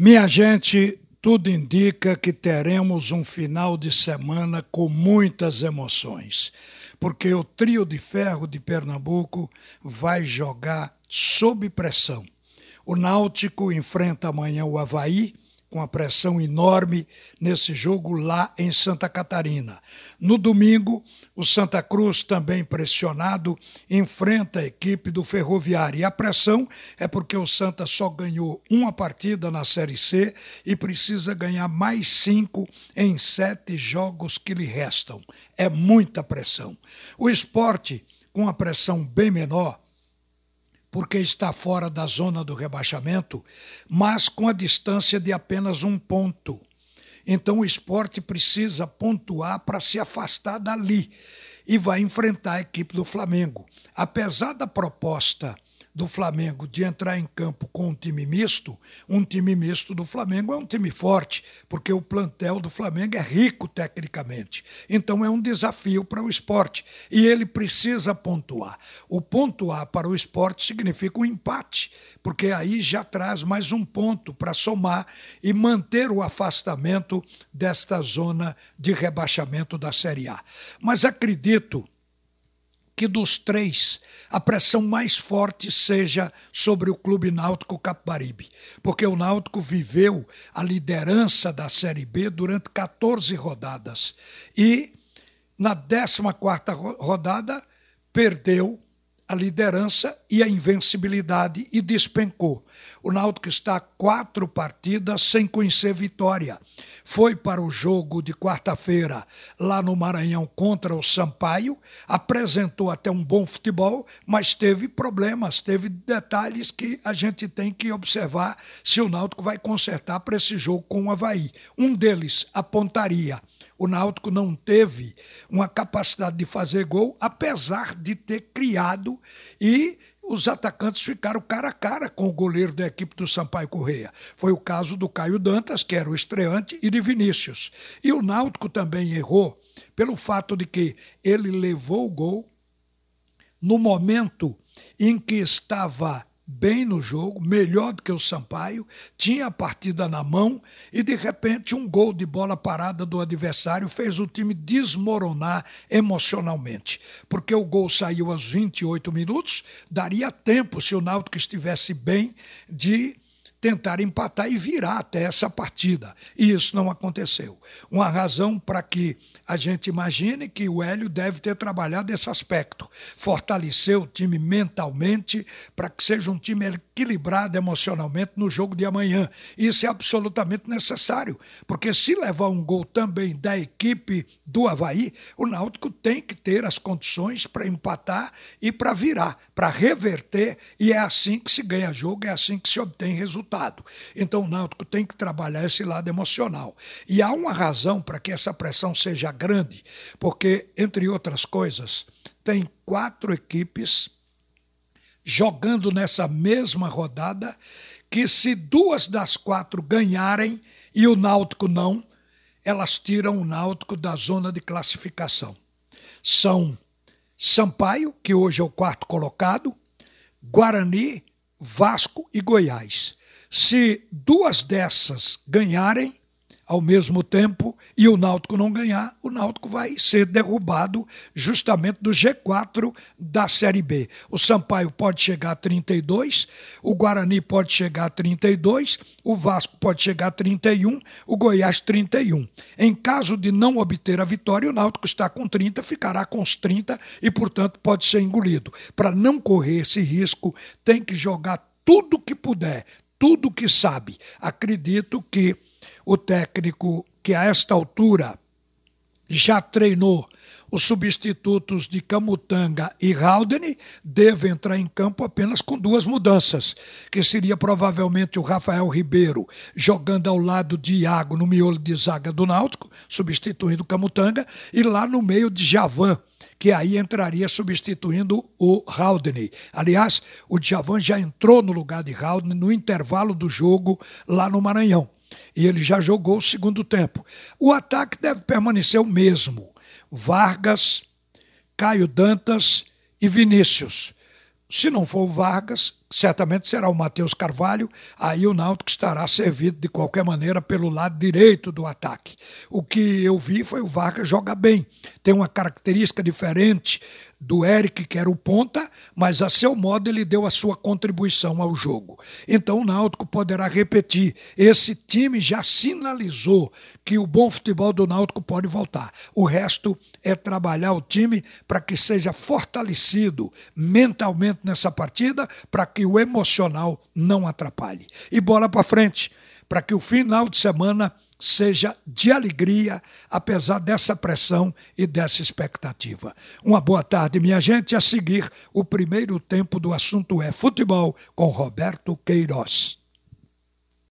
Minha gente, tudo indica que teremos um final de semana com muitas emoções, porque o trio de ferro de Pernambuco vai jogar sob pressão. O Náutico enfrenta amanhã o Havaí com a pressão enorme nesse jogo lá em Santa Catarina. No domingo, o Santa Cruz, também pressionado, enfrenta a equipe do Ferroviário. E a pressão é porque o Santa só ganhou uma partida na Série C e precisa ganhar mais cinco em sete jogos que lhe restam. É muita pressão. O esporte, com a pressão bem menor, porque está fora da zona do rebaixamento, mas com a distância de apenas um ponto. Então o esporte precisa pontuar para se afastar dali e vai enfrentar a equipe do Flamengo. Apesar da proposta do Flamengo de entrar em campo com um time misto, um time misto do Flamengo é um time forte, porque o plantel do Flamengo é rico tecnicamente. Então é um desafio para o esporte e ele precisa pontuar. O pontuar para o esporte significa um empate, porque aí já traz mais um ponto para somar e manter o afastamento desta zona de rebaixamento da Série A. Mas acredito que dos três a pressão mais forte seja sobre o Clube Náutico Capibaribe, porque o Náutico viveu a liderança da Série B durante 14 rodadas e na 14ª rodada perdeu a liderança e a invencibilidade e despencou. O Náutico está quatro partidas sem conhecer vitória. Foi para o jogo de quarta-feira lá no Maranhão contra o Sampaio, apresentou até um bom futebol, mas teve problemas, teve detalhes que a gente tem que observar se o Náutico vai consertar para esse jogo com o Havaí. Um deles, a pontaria o Náutico não teve uma capacidade de fazer gol, apesar de ter criado e os atacantes ficaram cara a cara com o goleiro da equipe do Sampaio Correia. Foi o caso do Caio Dantas, que era o estreante, e de Vinícius. E o Náutico também errou pelo fato de que ele levou o gol no momento em que estava bem no jogo, melhor do que o Sampaio, tinha a partida na mão e de repente um gol de bola parada do adversário fez o time desmoronar emocionalmente, porque o gol saiu aos 28 minutos, daria tempo se o Náutico estivesse bem de tentar empatar e virar até essa partida. E isso não aconteceu. Uma razão para que a gente imagine que o Hélio deve ter trabalhado esse aspecto, fortalecer o time mentalmente para que seja um time equilibrado emocionalmente no jogo de amanhã. Isso é absolutamente necessário, porque se levar um gol também da equipe do Havaí, o Náutico tem que ter as condições para empatar e para virar, para reverter, e é assim que se ganha jogo, é assim que se obtém resultado resultado. Então o Náutico tem que trabalhar esse lado emocional. E há uma razão para que essa pressão seja grande, porque, entre outras coisas, tem quatro equipes jogando nessa mesma rodada que se duas das quatro ganharem e o Náutico não, elas tiram o Náutico da zona de classificação. São Sampaio, que hoje é o quarto colocado, Guarani, Vasco e Goiás. Se duas dessas ganharem ao mesmo tempo e o Náutico não ganhar, o Náutico vai ser derrubado justamente do G4 da Série B. O Sampaio pode chegar a 32, o Guarani pode chegar a 32, o Vasco pode chegar a 31, o Goiás 31. Em caso de não obter a vitória, o Náutico está com 30, ficará com os 30 e, portanto, pode ser engolido. Para não correr esse risco, tem que jogar tudo que puder, tudo que sabe. Acredito que o técnico que a esta altura já treinou os substitutos de Camutanga e Haldane deve entrar em campo apenas com duas mudanças, que seria provavelmente o Rafael Ribeiro jogando ao lado de Iago no miolo de zaga do Náutico, substituindo Camutanga, e lá no meio de Javan, que aí entraria substituindo o Haldane. Aliás, o Djavan já entrou no lugar de Haldane no intervalo do jogo lá no Maranhão. E ele já jogou o segundo tempo. O ataque deve permanecer o mesmo. Vargas, Caio Dantas e Vinícius. Se não for o Vargas, certamente será o Matheus Carvalho, aí o Náutico estará servido de qualquer maneira pelo lado direito do ataque. O que eu vi foi o Vargas jogar bem, tem uma característica diferente do Eric, que era o ponta, mas a seu modo ele deu a sua contribuição ao jogo. Então o Náutico poderá repetir. Esse time já sinalizou que o bom futebol do Náutico pode voltar. O resto é trabalhar o time para que seja fortalecido mentalmente nessa partida, para que o emocional não atrapalhe. E bola para frente, para que o final de semana seja de alegria, apesar dessa pressão e dessa expectativa. Uma boa tarde, minha gente. A seguir, o primeiro tempo do assunto é futebol com Roberto Queiroz.